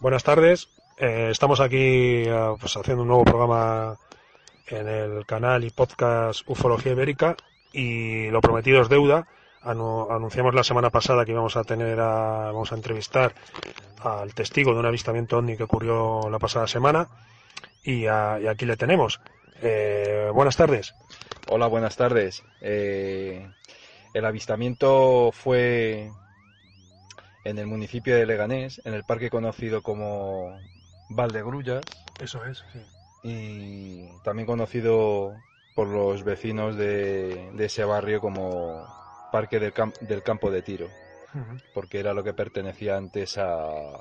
Buenas tardes. Eh, estamos aquí eh, pues, haciendo un nuevo programa en el canal y podcast Ufología Ibérica y lo prometido es deuda. Anu- anunciamos la semana pasada que íbamos a tener a, vamos a entrevistar al testigo de un avistamiento ovni que ocurrió la pasada semana y, a- aquí le tenemos. Eh, buenas tardes. Hola, buenas tardes. Eh, el avistamiento fue en el municipio de Leganés, en el parque conocido como Valdegrullas Eso es. y también conocido por los vecinos de, de ese barrio como Parque del, Cam- del Campo de Tiro, porque era lo que pertenecía antes a,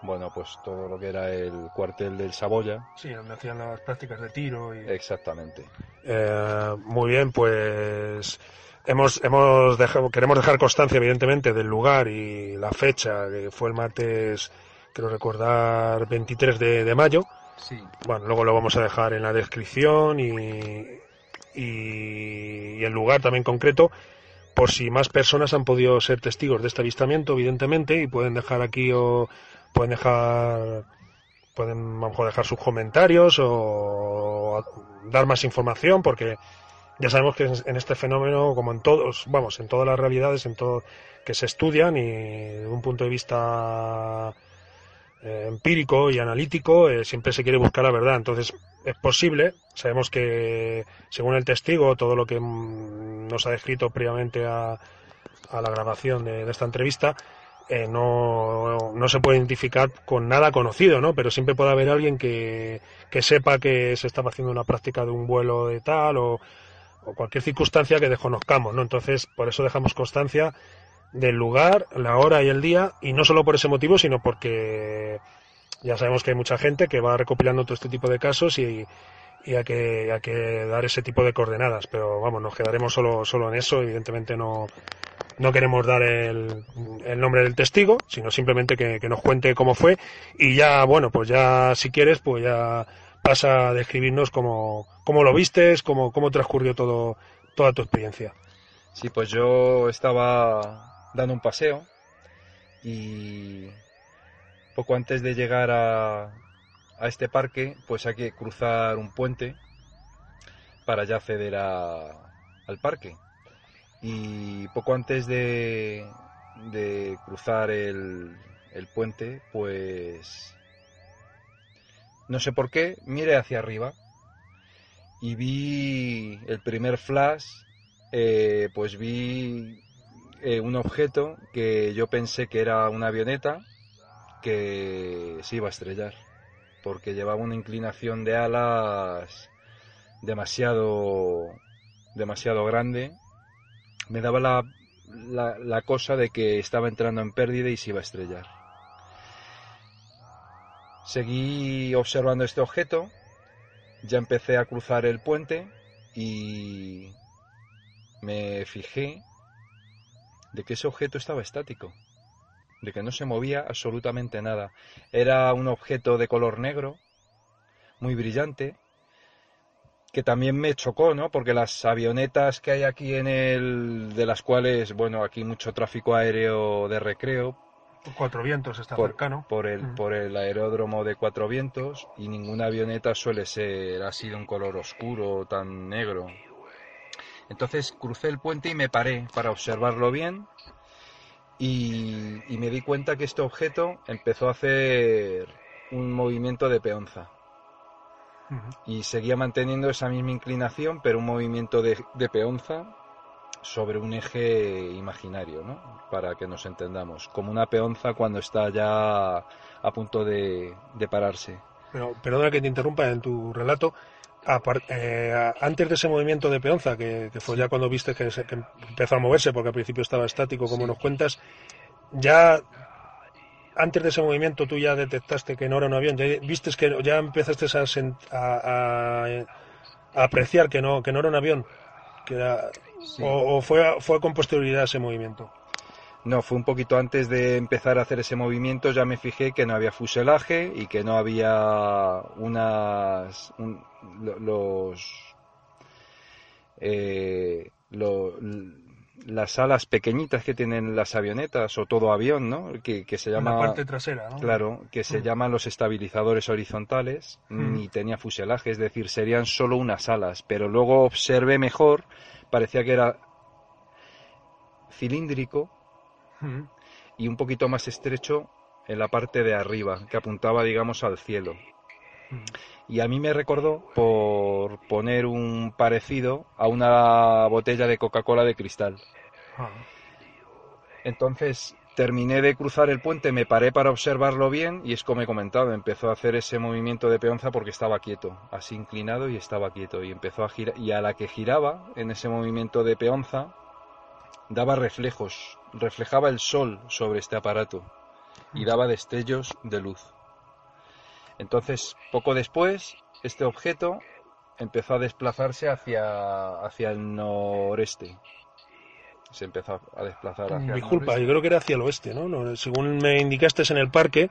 bueno, pues todo lo que era el cuartel del Saboya. Sí, donde hacían las prácticas de tiro y Exactamente. Eh, muy bien, pues hemos, hemos dejado, queremos dejar constancia, evidentemente, del lugar y la fecha, que fue el martes, quiero recordar, 23 de, de mayo. Sí. Bueno, luego lo vamos a dejar en la descripción y, y, y el lugar también concreto, por si más personas han podido ser testigos de este avistamiento, evidentemente, y pueden dejar aquí o pueden dejar pueden a lo mejor dejar sus comentarios o dar más información porque ya sabemos que en este fenómeno como en todos vamos en todas las realidades en todo que se estudian y de un punto de vista eh, empírico y analítico eh, siempre se quiere buscar la verdad entonces es posible sabemos que según el testigo todo lo que mm, nos ha descrito previamente a, a la grabación de, de esta entrevista eh, no, no se puede identificar con nada conocido, ¿no? Pero siempre puede haber alguien que, que sepa que se estaba haciendo una práctica de un vuelo de tal o, o cualquier circunstancia que desconozcamos, ¿no? Entonces, por eso dejamos constancia del lugar, la hora y el día, y no solo por ese motivo, sino porque ya sabemos que hay mucha gente que va recopilando todo este tipo de casos y, y hay, que, hay que dar ese tipo de coordenadas, pero vamos, nos quedaremos solo, solo en eso, evidentemente no, no queremos dar el, el, nombre del testigo, sino simplemente que, que, nos cuente cómo fue. Y ya, bueno, pues ya si quieres, pues ya pasa a describirnos cómo, cómo lo vistes, cómo, cómo transcurrió todo, toda tu experiencia. Sí, pues yo estaba dando un paseo y poco antes de llegar a, a este parque, pues hay que cruzar un puente para ya acceder a, al parque y poco antes de, de cruzar el, el, puente, pues no sé por qué, miré hacia arriba y vi el primer flash, eh, pues vi eh, un objeto que yo pensé que era una avioneta que se iba a estrellar, porque llevaba una inclinación de alas demasiado demasiado grande me daba la, la, la, cosa de que estaba entrando en pérdida y se iba a estrellar. Seguí observando este objeto, ya empecé a cruzar el puente y me fijé de que ese objeto estaba estático, de que no se movía absolutamente nada. Era un objeto de color negro, muy brillante, que también me chocó, ¿no? Porque las avionetas que hay aquí en el, de las cuales, bueno, aquí mucho tráfico aéreo de recreo. Cuatro Vientos está por, cercano. Por el, mm. por el aeródromo de Cuatro Vientos y ninguna avioneta suele ser así de un color oscuro, tan negro. Entonces crucé el puente y me paré para observarlo bien y, y me di cuenta que este objeto empezó a hacer un movimiento de peonza y seguía manteniendo esa misma inclinación, pero un movimiento de, de, peonza sobre un eje imaginario, ¿no? Para que nos entendamos, como una peonza cuando está ya a punto de, de pararse. Pero perdona que te interrumpa en tu relato. eh, antes de ese movimiento de peonza, que, fue ya cuando viste que, empezó a moverse, porque al principio estaba estático, como nos cuentas, ya antes de ese movimiento tú ya detectaste que no era un avión, ya viste que ya empezaste a, apreciar que no, que no era un avión, que o, fue, fue con posterioridad ese movimiento. No, fue un poquito antes de empezar a hacer ese movimiento, ya me fijé que no había fuselaje y que no había unas... los... Eh, las alas pequeñitas que tienen las avionetas o todo avión, ¿no? Que, se llama... La parte trasera, ¿no? Claro, que se mm. llaman los estabilizadores horizontales, mm. ni tenía fuselaje, es decir, serían solo unas alas, pero luego observé mejor, parecía que era cilíndrico y un poquito más estrecho en la parte de arriba, que apuntaba, digamos, al cielo. Y a mí me recordó por poner un parecido a una botella de Coca-Cola de cristal. Ah. Entonces terminé de cruzar el puente, me paré para observarlo bien y es como he comentado, empezó a hacer ese movimiento de peonza porque estaba quieto, así inclinado y estaba quieto y empezó a girar y a la que giraba en ese movimiento de peonza daba reflejos, reflejaba el sol sobre este aparato y daba destellos de luz. Entonces, poco después, este objeto empezó a desplazarse hacia, hacia el noreste. Se empezó a desplazar hacia Disculpa, el yo creo que era hacia el oeste, ¿no? Según me indicaste en el parque,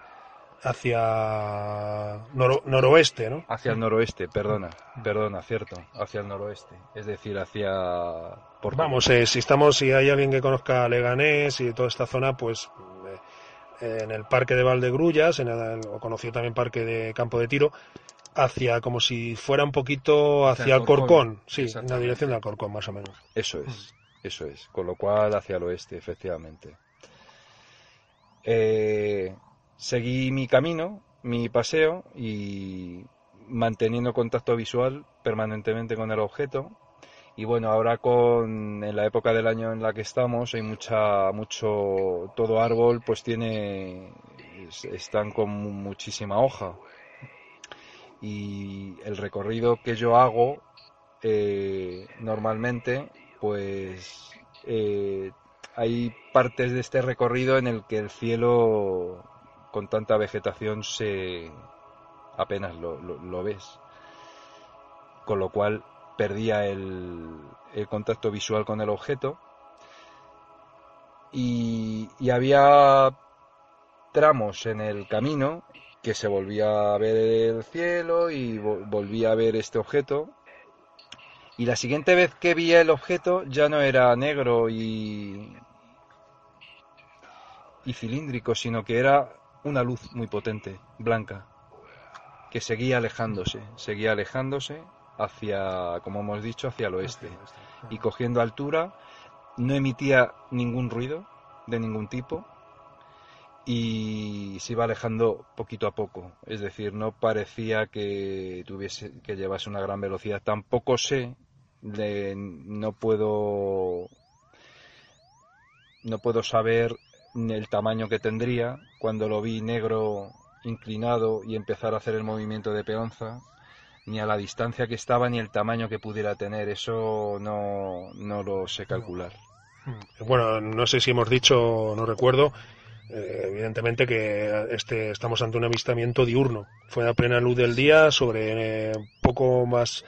hacia noroeste, ¿no? Hacia el noroeste, perdona, perdona, cierto, hacia el noroeste, es decir, hacia... Vamos, eh, si estamos, si hay alguien que conozca Leganés y toda esta zona, pues en el parque de Valdegrullas, en el, o conocido también parque de Campo de Tiro, hacia como si fuera un poquito hacia Alcorcón, sí, en la dirección de Alcorcón más o menos. Eso es, eso es, con lo cual hacia el oeste, efectivamente. Eh, seguí mi camino, mi paseo y manteniendo contacto visual permanentemente con el objeto. Y bueno, ahora con en la época del año en la que estamos hay mucha mucho todo árbol pues tiene están con muchísima hoja. Y el recorrido que yo hago eh, normalmente pues eh, hay partes de este recorrido en el que el cielo con tanta vegetación se apenas lo, ves. Con lo cual perdía el, contacto visual con el objeto. Y, había tramos en el camino que se volvía a ver el cielo y volvía a ver este objeto. Y la siguiente vez que vi el objeto ya no era negro y, y cilíndrico, sino que era una luz muy potente, blanca, que seguía alejándose, seguía alejándose hacia, como hemos dicho, hacia el oeste. Y cogiendo altura, no emitía ningún ruido de ningún tipo y se iba alejando poquito a poco. Es decir, no parecía que tuviese que llevase una gran velocidad. Tampoco sé, no puedo no puedo saber el tamaño que tendría cuando lo vi negro inclinado y empezar a hacer el movimiento de peonza, ni a la distancia que estaba ni el tamaño que pudiera tener. Eso no, no lo sé calcular. Hmm. Bueno, no sé si hemos dicho, no recuerdo, eh, evidentemente que este, estamos ante un avistamiento diurno. Fue a plena luz del día sobre eh, poco más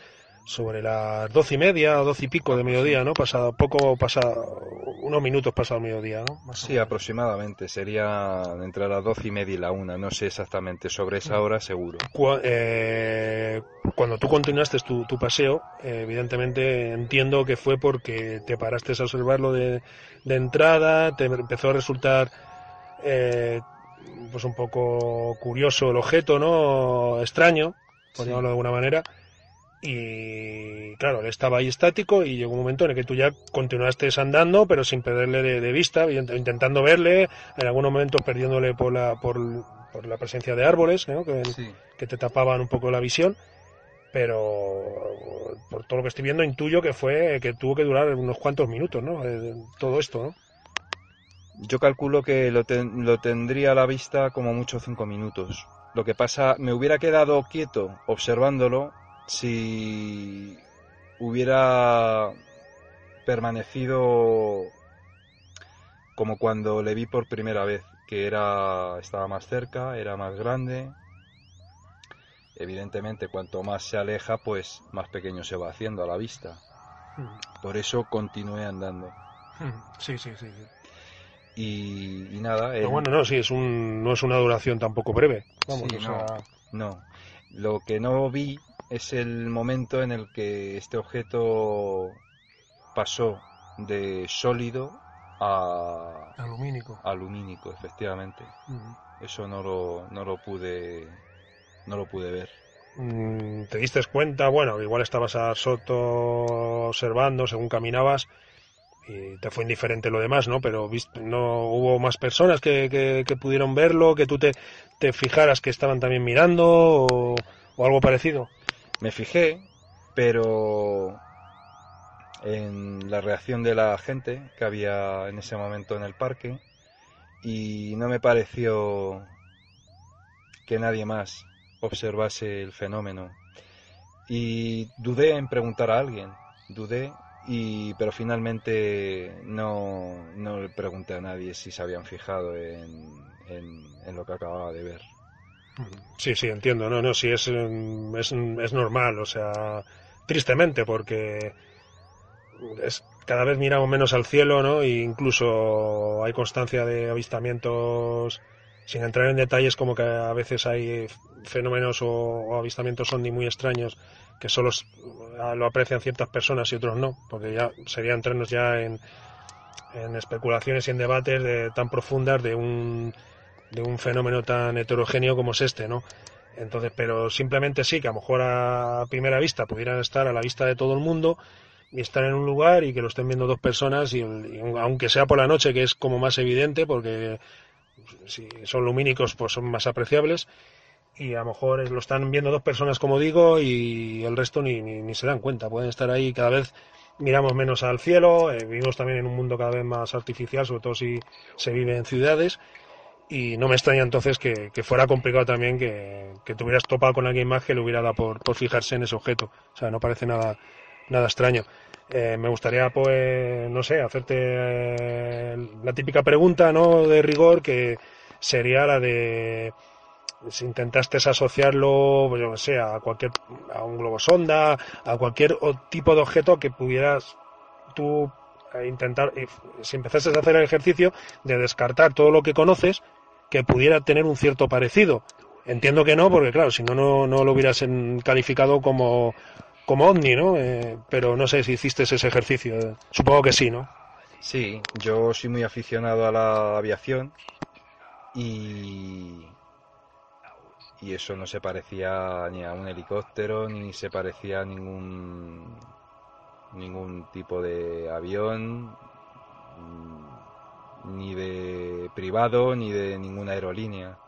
sobre las doce y media o doce y pico de mediodía, ¿no? Pasado poco, pasado unos minutos pasado mediodía, ¿no? sí, aproximadamente. Sería entre las doce y media y la una. No sé exactamente sobre esa hora, seguro. Eh, cuando tú continuaste tu, paseo, evidentemente entiendo que fue porque te paraste a observarlo de, de entrada, te empezó a resultar eh, pues un poco curioso el objeto, ¿no? Extraño, por llamarlo de alguna manera. Y claro, él estaba ahí estático y llegó un momento en el que tú ya continuaste andando, pero sin perderle de, vista, intentando verle, en algunos momentos perdiéndole por la, por, la presencia de árboles que, te tapaban un poco la visión, pero por todo lo que estoy viendo intuyo que fue que tuvo que durar unos cuantos minutos, ¿no? Eh, todo esto, ¿no? Yo calculo que lo, lo tendría a la vista como mucho cinco minutos. Lo que pasa, me hubiera quedado quieto observándolo si hubiera permanecido como cuando le vi por primera vez, que era estaba más cerca, era más grande. Evidentemente, cuanto más se aleja, pues más pequeño se va haciendo a la vista. Mm. Por eso continué andando. Sí, sí, sí. sí. Y, y nada, Pero el- bueno, no, sí, es un, no es una duración tampoco breve. Vamos, Sí, o sea, no. Lo que no vi es el momento en el que este objeto pasó de sólido a alumínico. alumínico, efectivamente. Mm. Eso no lo, no lo pude no lo pude ver. Mm, ¿Te diste cuenta? Bueno, igual estabas a Soto observando según caminabas y te fue indiferente lo demás, ¿no? Pero viste, no hubo más personas que, que- que pudieron verlo, que tú te, te fijaras que estaban también mirando o, o algo parecido. Me fijé, pero en la reacción de la gente que había en ese momento en el parque y no me pareció que nadie más observase el fenómeno. Y dudé en preguntar a alguien, dudé, y, pero finalmente no, no le pregunté a nadie si se habían fijado en, en- lo que acababa de ver. Sí, sí, entiendo. No, no, sí, es, mm, es, es normal, o sea, tristemente, porque es, cada vez miramos menos al cielo, ¿no? E incluso hay constancia de avistamientos, sin entrar en detalles, como que a veces hay fenómenos o, o avistamientos ovni muy extraños que solo lo aprecian ciertas personas y otros no, porque ya sería entrarnos ya en, en especulaciones y en debates de, tan profundas de un de un fenómeno tan heterogéneo como es este, ¿no? Entonces, pero simplemente sí, que a lo mejor a primera vista pudieran estar a la vista de todo el mundo y estar en un lugar y que lo estén viendo dos personas y, y aunque sea por la noche, que es como más evidente, porque si son lumínicos, pues son más apreciables y a lo mejor lo están viendo dos personas, como digo, y el resto ni, ni, ni se dan cuenta. Pueden estar ahí cada vez miramos menos al cielo, eh, vivimos también en un mundo cada vez más artificial, sobre todo si se vive en ciudades y no me extraña entonces que, que fuera complicado también que, que te hubieras topado con alguien más que le hubiera dado por, por fijarse en ese objeto. O sea, no parece nada, nada extraño. Eh, me gustaría, pues, no sé, hacerte eh, la típica pregunta, ¿no? De rigor, que sería la de si intentaste asociarlo, pues, yo que sé, a cualquier, a un globo sonda, a cualquier tipo de objeto que pudieras tú eh, intentar, eh, si empezases a hacer el ejercicio de descartar todo lo que conoces que pudiera tener un cierto parecido. Entiendo que no, porque claro, si no, no, no lo hubieras calificado como, como ovni, ¿no? Eh, pero no sé si hiciste ese ejercicio. eh, Supongo que sí, ¿no? Sí, yo soy muy aficionado a la aviación y, y eso no se parecía ni a un helicóptero ni se parecía a ningún ningún tipo de avión mm, ni de privado ni de ninguna aerolínea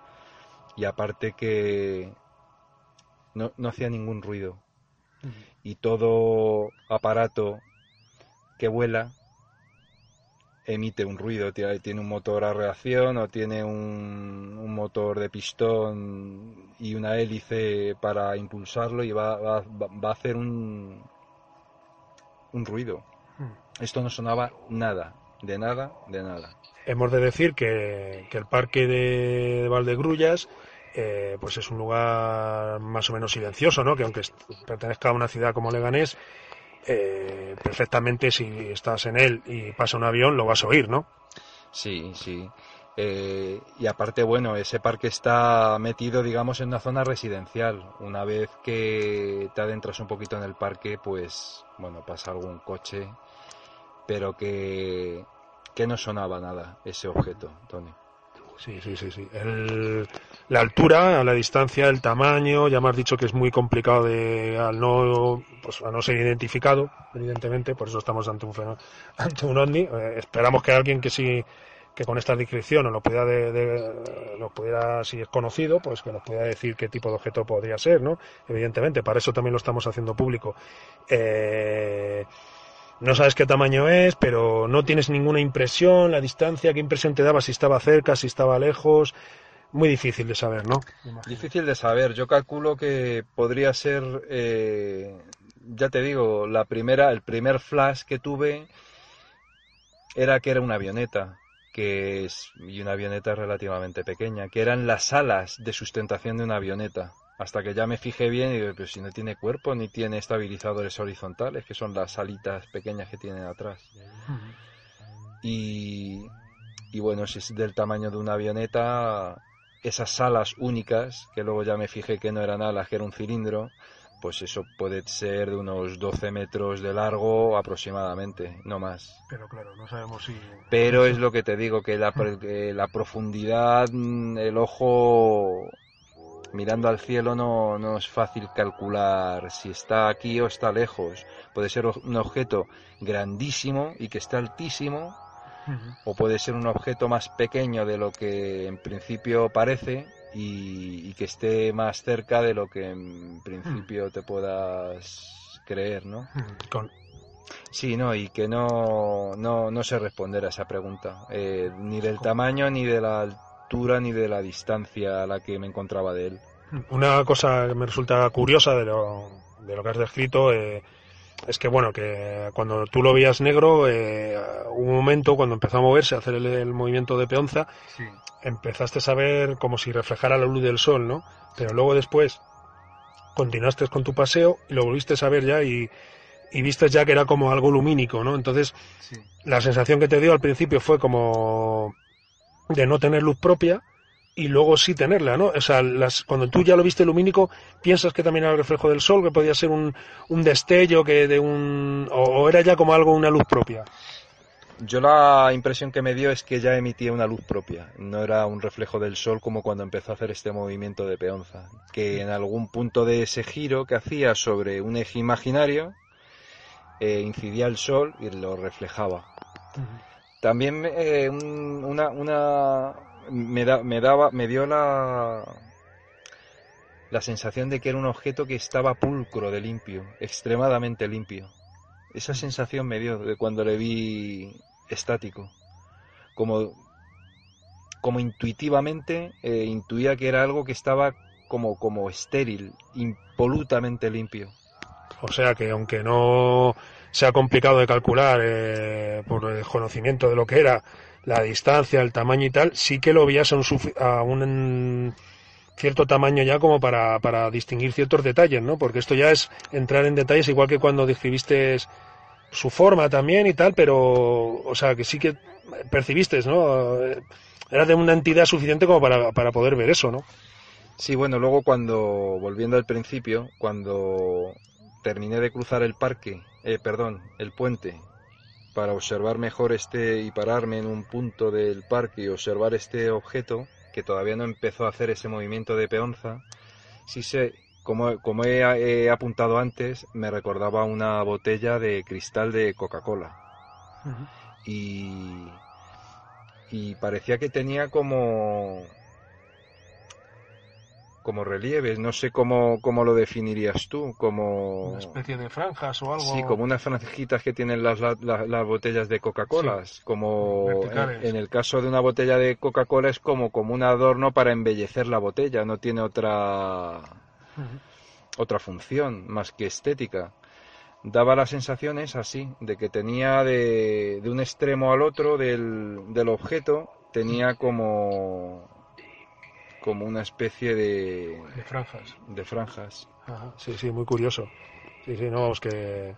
y aparte que no, no hacía ningún ruido y todo aparato que vuela emite un ruido, tiene un motor a reacción o tiene un, un motor de pistón y una hélice para impulsarlo y va, va- va a hacer un, un ruido. Esto no sonaba nada, de nada, de nada. Hemos de decir que, que el parque de, Valdegrullas eh, pues es un lugar más o menos silencioso, ¿no? Que aunque pertenezca a una ciudad como Leganés, eh, perfectamente si estás en él y pasa un avión lo vas a oír, ¿no? Sí, sí. Eh, y aparte, bueno, ese parque está metido, digamos, en una zona residencial. Una vez que te adentras un poquito en el parque, pues, bueno, pasa algún coche, pero que, que no sonaba nada ese objeto, Tony. Sí, sí, sí, sí. El- la altura, la distancia, el tamaño, ya me has dicho que es muy complicado de al no, pues, al no ser identificado, evidentemente, por eso estamos ante un ante un ovni. Eh, esperamos que alguien que sí que con esta descripción nos lo pudiera de, de- nos pudiera si es conocido, pues que nos pudiera decir qué tipo de objeto podría ser, ¿no? Evidentemente, para eso también lo estamos haciendo público. Eh, no sabes qué tamaño es, pero no tienes ninguna impresión, la distancia, qué impresión te daba si estaba cerca, si estaba lejos, muy difícil de saber, ¿no? Difícil de saber. Yo calculo que podría ser, eh, ya te digo, la primera, el primer flash que tuve era que era una avioneta, que es y una avioneta relativamente pequeña, que eran las alas de sustentación de una avioneta. Hasta que ya me fijé bien y digo, pero si no tiene cuerpo ni tiene estabilizadores horizontales, que son las alitas pequeñas que tienen atrás. Y, y bueno, si es del tamaño de una avioneta, esas alas únicas, que luego ya me fijé que no eran alas, que era un cilindro, pues eso puede ser de unos 12 metros de largo aproximadamente, no más. Pero claro, no sabemos si... Pero es lo que te digo, que la, que la profundidad, mm, el ojo mirando al cielo no, no es fácil calcular si está aquí o está lejos. Puede ser un objeto grandísimo y que está altísimo, o puede ser un objeto más pequeño de lo que en principio parece y, que esté más cerca de lo que en principio te puedas creer, ¿no? Sí, no, y que no, no, no sé responder a esa pregunta, eh, ni del tamaño, ni de la altura, ni de la distancia a la que me encontraba de él. Una cosa que me resulta curiosa de lo, de lo que has descrito eh, es que, bueno, que cuando tú lo veías negro, eh, un momento cuando empezó a moverse, a hacer el, movimiento de peonza, empezaste a ver como si reflejara la luz del sol, ¿no? Pero luego después continuaste con tu paseo y lo volviste a ver ya y, y viste ya que era como algo lumínico, ¿no? Entonces, la sensación que te dio al principio fue como de no tener luz propia y luego sí tenerla, ¿no? O sea, las, cuando tú ya lo viste lumínico, piensas que también era el reflejo del sol, que podía ser un, un destello, que de un, o, era ya como algo, una luz propia. Yo la impresión que me dio es que ya emitía una luz propia, no era un reflejo del sol como cuando empezó a hacer este movimiento de peonza, que en algún punto de ese giro que hacía sobre un eje imaginario, eh, incidía el sol y lo reflejaba. También eh, una, una, me, da, me, daba, me dio la, la sensación de que era un objeto que estaba pulcro de limpio, extremadamente limpio. Esa sensación me dio de cuando le vi estático. Como, como intuitivamente eh, intuía que era algo que estaba como, como estéril, impolutamente limpio. O sea que aunque no sea complicado de calcular eh, por el conocimiento de lo que era la distancia, el tamaño y tal, sí que lo veías a un, a un cierto tamaño ya como para, para distinguir ciertos detalles, ¿no? Porque esto ya es entrar en detalles igual que cuando describiste su forma también y tal, pero, o sea, que sí que percibiste, ¿no? Era de una entidad suficiente como para, para poder ver eso, ¿no? Sí, bueno, luego cuando, volviendo al principio, cuando terminé de cruzar el parque, eh, perdón, el puente, para observar mejor este y pararme en un punto del parque y observar este objeto, que todavía no empezó a hacer ese movimiento de peonza, sí sé, como, como he, apuntado antes, me recordaba una botella de cristal de Coca-Cola. y, y parecía que tenía como como relieves, no sé cómo, cómo lo definirías tú, como... Una especie de franjas o algo. Sí, como unas franjitas que tienen las, las, botellas de Coca-Cola, como en, el caso de una botella de Coca-Cola es como, como un adorno para embellecer la botella, no tiene otra, otra función más que estética. Daba las sensaciones así, de que tenía de, de un extremo al otro del, del objeto, tenía como como una especie de, de franjas. De franjas. Sí, sí, muy curioso. Sí, sí, no, es que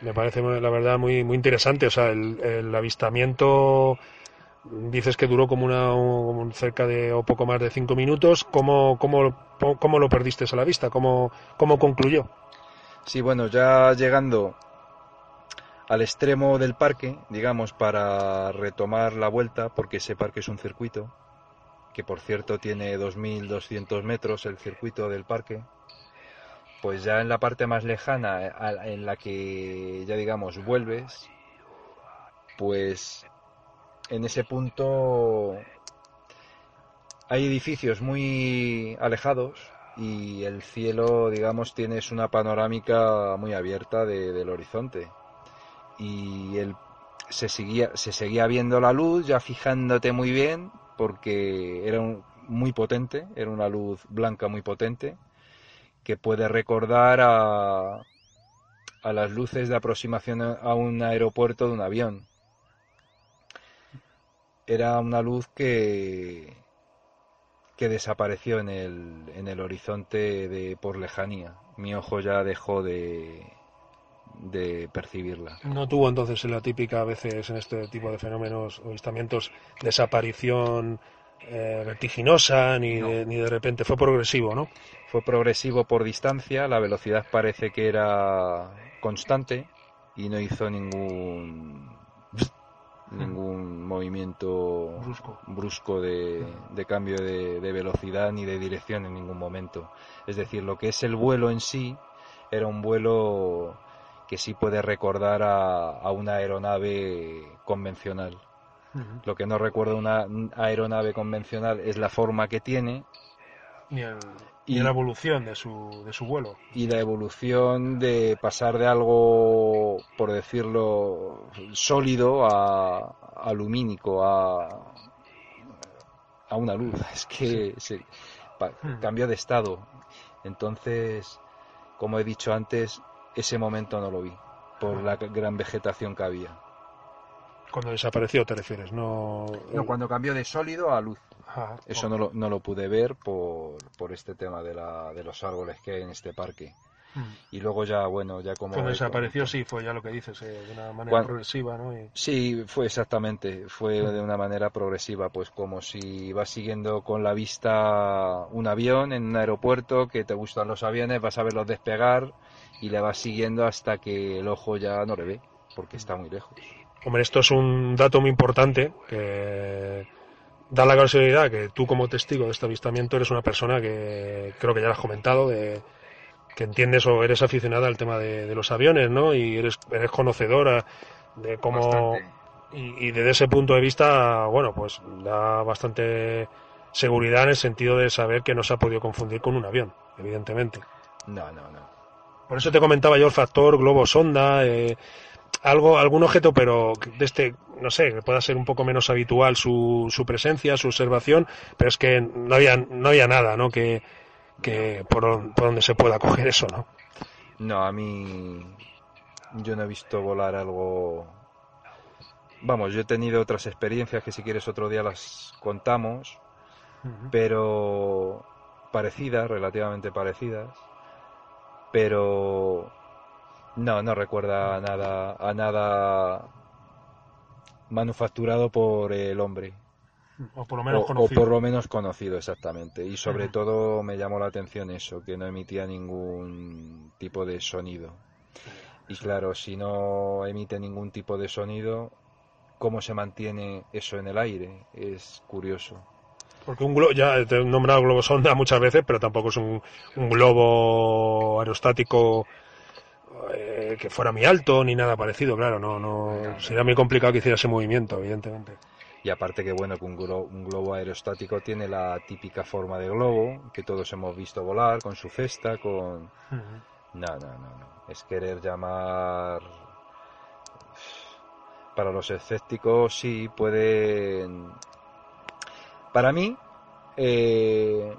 me parece la verdad muy, muy interesante. O sea, el, avistamiento dices que duró como una cerca de o poco más de cinco minutos. ¿Cómo, cómo, cómo lo perdiste a la vista? ¿Cómo, ¿Cómo concluyó? Sí, bueno, ya llegando al extremo del parque, digamos, para retomar la vuelta, porque ese parque es un circuito, que por cierto tiene 2.200 metros el circuito del parque, pues ya en la parte más lejana, en la que ya digamos vuelves, pues en ese punto hay edificios muy alejados y el cielo, digamos, tienes una panorámica muy abierta del horizonte. Y el, se, seguía, se seguía viendo la luz, ya fijándote muy bien, porque era muy potente, era una luz blanca muy potente, que puede recordar a, a las luces de aproximación a un aeropuerto de un avión. Era una luz que, que desapareció en el, en el horizonte de por lejanía. Mi ojo ya dejó de, de percibirla. No tuvo entonces la típica a veces en este tipo de fenómenos o avistamientos desaparición eh, vertiginosa ni, No. de, ni de repente fue progresivo, ¿no? Fue progresivo por distancia, la velocidad parece que era constante y no hizo ningún ningún movimiento Brusco. brusco de, de cambio de, de velocidad ni de dirección en ningún momento. Es decir, lo que es el vuelo en sí era un vuelo que sí puede recordar a, a una aeronave convencional. Lo que no recuerda una aeronave convencional es la forma que tiene Ni, el- Y- la evolución de su, de su vuelo. y la evolución de pasar de algo, por decirlo, sólido a, a lumínico, a, a una luz. Es que se, pa- cambió de estado. Entonces, como he dicho antes, ese momento no lo vi, por la gran vegetación que había. Cuando desapareció, te refieres, no. No, cuando cambió de sólido a luz. Ajá. Eso no lo, no lo pude ver por, por este tema de, la, de los árboles que hay en este parque. Mm. Y luego ya, bueno, ya como... Cuando desapareció, sí, fue ya lo que dices, eh, de una manera progresiva, ¿no? Y- Sí, fue exactamente, fue de una manera progresiva, pues como si vas siguiendo con la vista un avión en un aeropuerto, que te gustan los aviones, vas a verlos despegar y le vas siguiendo hasta que el ojo ya no le ve, porque está muy lejos. Hombre, esto es un dato muy importante que da la casualidad que tú como testigo de este avistamiento eres una persona que creo que ya lo has comentado, de, que entiendes o eres aficionada al tema de, de los aviones, ¿no? Y eres, eres conocedora de cómo... Y, y desde ese punto de vista, bueno, pues da bastante seguridad en el sentido de saber que no se ha podido confundir con un avión, evidentemente. No, no, no. Por eso te comentaba yo el factor globo sonda, eh, algo, algún objeto, pero de este, no sé, que pueda ser un poco menos habitual su, su presencia, su observación, pero es que no había, no había nada, ¿no? Que, que por, don- por donde se pueda coger eso, ¿no? No, a mí yo no he visto volar algo... Vamos, yo he tenido otras experiencias que si quieres otro día las contamos, pero parecidas, relativamente parecidas, pero no, no recuerda a nada, a nada manufacturado por el hombre, O por lo menos o, o conocido. por lo menos conocido exactamente, y sobre todo me llamó la atención eso, que no emitía ningún tipo de sonido. Y claro, si no emite ningún tipo de sonido, ¿cómo se mantiene eso en el aire? Es curioso. Porque un globo, ya te he nombrado globo sonda muchas veces, pero tampoco es un, un globo aerostático eh, que fuera muy alto ni nada parecido, claro, no, no, sería muy complicado que hiciera ese movimiento, evidentemente. Y aparte que bueno, que un globo, un globo aerostático tiene la típica forma de globo, que todos hemos visto volar, con su cesta, con... No, no, no, no. Es querer llamar... Para los escépticos sí pueden... Para mí, eh,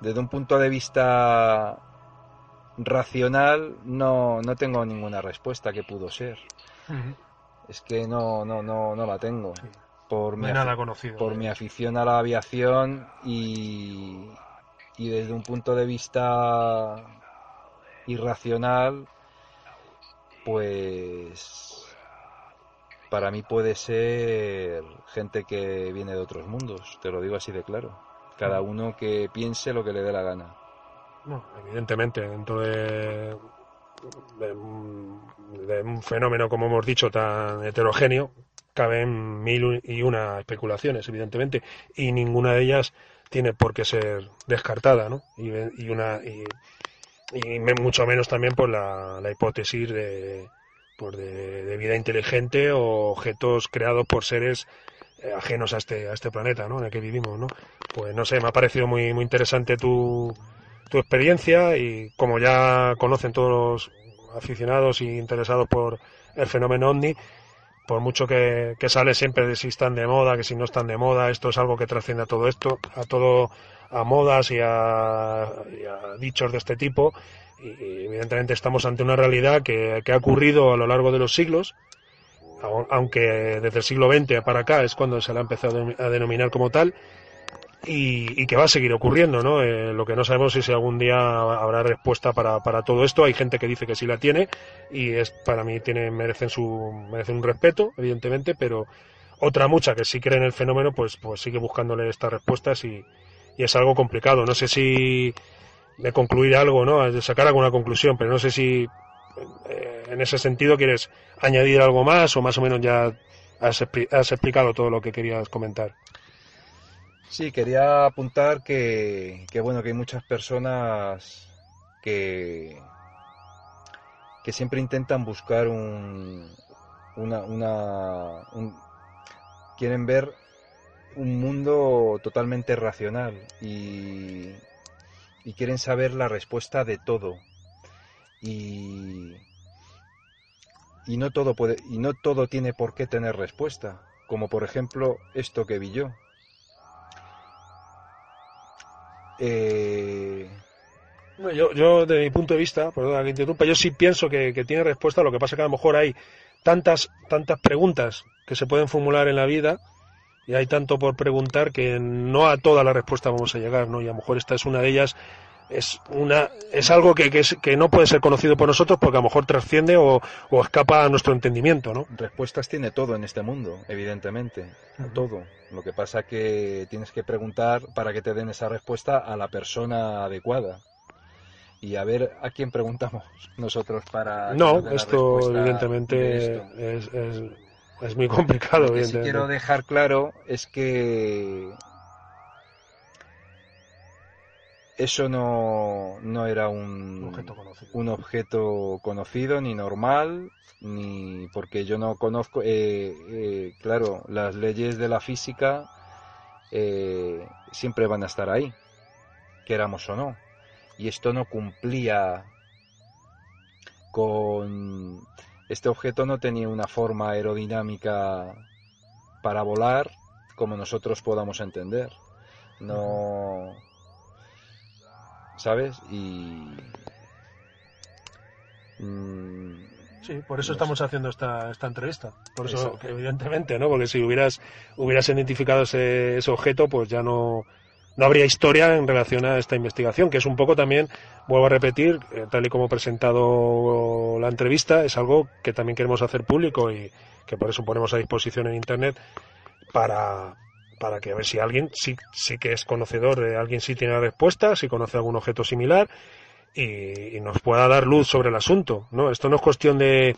desde un punto de vista racional, no, no tengo ninguna respuesta que pudo ser. Es que no, no, no, no la tengo. Sí. Por No mi nada conocido. por mi afición a la aviación y, y desde un punto de vista irracional, pues para mí puede ser gente que viene de otros mundos, te lo digo así de claro. Cada uno que piense lo que le dé la gana. No, evidentemente, dentro de, de, un- fenómeno, como hemos dicho, tan heterogéneo, caben mil y una especulaciones, evidentemente, y ninguna de ellas tiene por qué ser descartada, ¿no? Y, y una y, y mucho menos también por la, hipótesis de, pues de, de vida inteligente o objetos creados por seres eh, ajenos a este, a este planeta, ¿no? En el que vivimos, ¿no? Pues no sé, me ha parecido muy, muy interesante tu, tu experiencia y como ya conocen todos los aficionados y interesados por el fenómeno ovni, por mucho que, que, sale siempre de si están de moda, que si no están de moda, esto es algo que trasciende a todo esto, a todo, a modas y a, dichos de este tipo. Y, evidentemente estamos ante una realidad que, que, ha ocurrido a lo largo de los siglos, aunque desde el siglo XX para acá es cuando se la ha empezado a denominar como tal, y, y, que va a seguir ocurriendo, ¿no? Eh, lo que no sabemos es si algún día habrá respuesta para, para, todo esto. Hay gente que dice que sí la tiene y es para mí tiene merecen su merecen un respeto, evidentemente, pero otra mucha que sí cree en el fenómeno, pues pues sigue buscándole estas respuestas y, y es algo complicado. No sé si de concluir algo, ¿no? De sacar alguna conclusión, pero no sé si eh, en ese sentido quieres añadir algo más o más o menos ya has, has explicado todo lo que querías comentar. Sí, quería apuntar que, que, bueno, que hay muchas personas que, que siempre intentan buscar un, una, una un, quieren ver un mundo totalmente racional y, y quieren saber la respuesta de todo. Y, y no todo puede y no todo tiene por qué tener respuesta como por ejemplo esto que vi yo Eh... Yo, yo, de mi punto de vista, que interrumpa, yo sí pienso que, que, tiene respuesta, lo que pasa que a lo mejor hay tantas, tantas preguntas que se pueden formular en la vida y hay tanto por preguntar que no a toda la respuesta vamos a llegar, ¿no? Y a lo mejor esta es una de ellas es una es algo que, que, es, que, no puede ser conocido por nosotros porque a lo mejor trasciende o, o, escapa a nuestro entendimiento, ¿no? Respuestas tiene todo en este mundo, evidentemente, uh -huh. todo. Lo que pasa que tienes que preguntar para que te den esa respuesta a la persona adecuada. Y a ver a quién preguntamos nosotros para... No, esto evidentemente esto. Es, es, es, muy complicado. Lo que sí quiero dejar claro es que eso no, no era un objeto, conocido. un objeto conocido ni normal, ni porque yo no conozco, eh, eh, claro, las leyes de la física eh, siempre van a estar ahí, queramos o no. Y esto no cumplía con... Este objeto no tenía una forma aerodinámica para volar como nosotros podamos entender. No... ¿sabes? Y... Mm, sí, por eso estamos haciendo esta, esta entrevista. Por eso, evidentemente, ¿no? Porque si hubieras, hubieras identificado ese, ese objeto, pues ya no, no habría historia en relación a esta investigación, que es un poco también, vuelvo a repetir, eh, tal y como he presentado la entrevista, es algo que también queremos hacer público y que por eso ponemos a disposición en Internet para, para que a ver si alguien sí, sí que es conocedor, de alguien sí tiene la respuesta, si conoce algún objeto similar y, y, nos pueda dar luz sobre el asunto. ¿no? Esto no es cuestión de,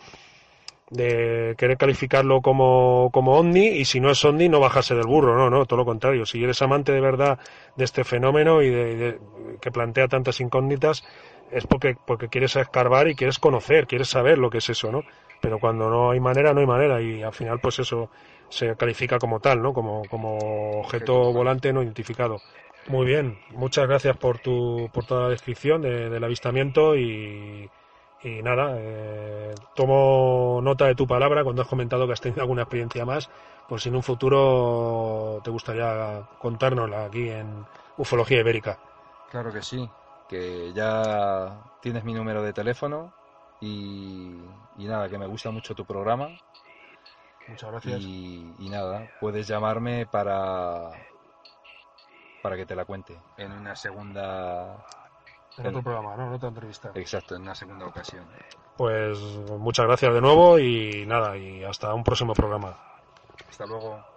de querer calificarlo como, como ovni y si no es ovni no bajarse del burro, no, no, todo lo contrario. Si eres amante de verdad de este fenómeno y de, que plantea tantas incógnitas es porque, porque quieres escarbar y quieres conocer, quieres saber lo que es eso, ¿no? Pero cuando no hay manera, no hay manera y al final pues eso se califica como tal, ¿no? Como, como objeto volante no identificado. Muy bien, muchas gracias por, tu, por toda la descripción de, del avistamiento y, y nada, eh, tomo nota de tu palabra cuando has comentado que has tenido alguna experiencia más, por si en un futuro te gustaría contárnosla aquí en Ufología Ibérica. Claro que sí, que ya tienes mi número de teléfono y, y nada, que me gusta mucho tu programa Muchas gracias. Y, y, nada, puedes llamarme para para que te la cuente en una segunda. En otro programa, ¿no? En otra entrevista. Exacto, en una segunda ocasión. Pues muchas gracias de nuevo y nada, y hasta un próximo programa. Hasta luego.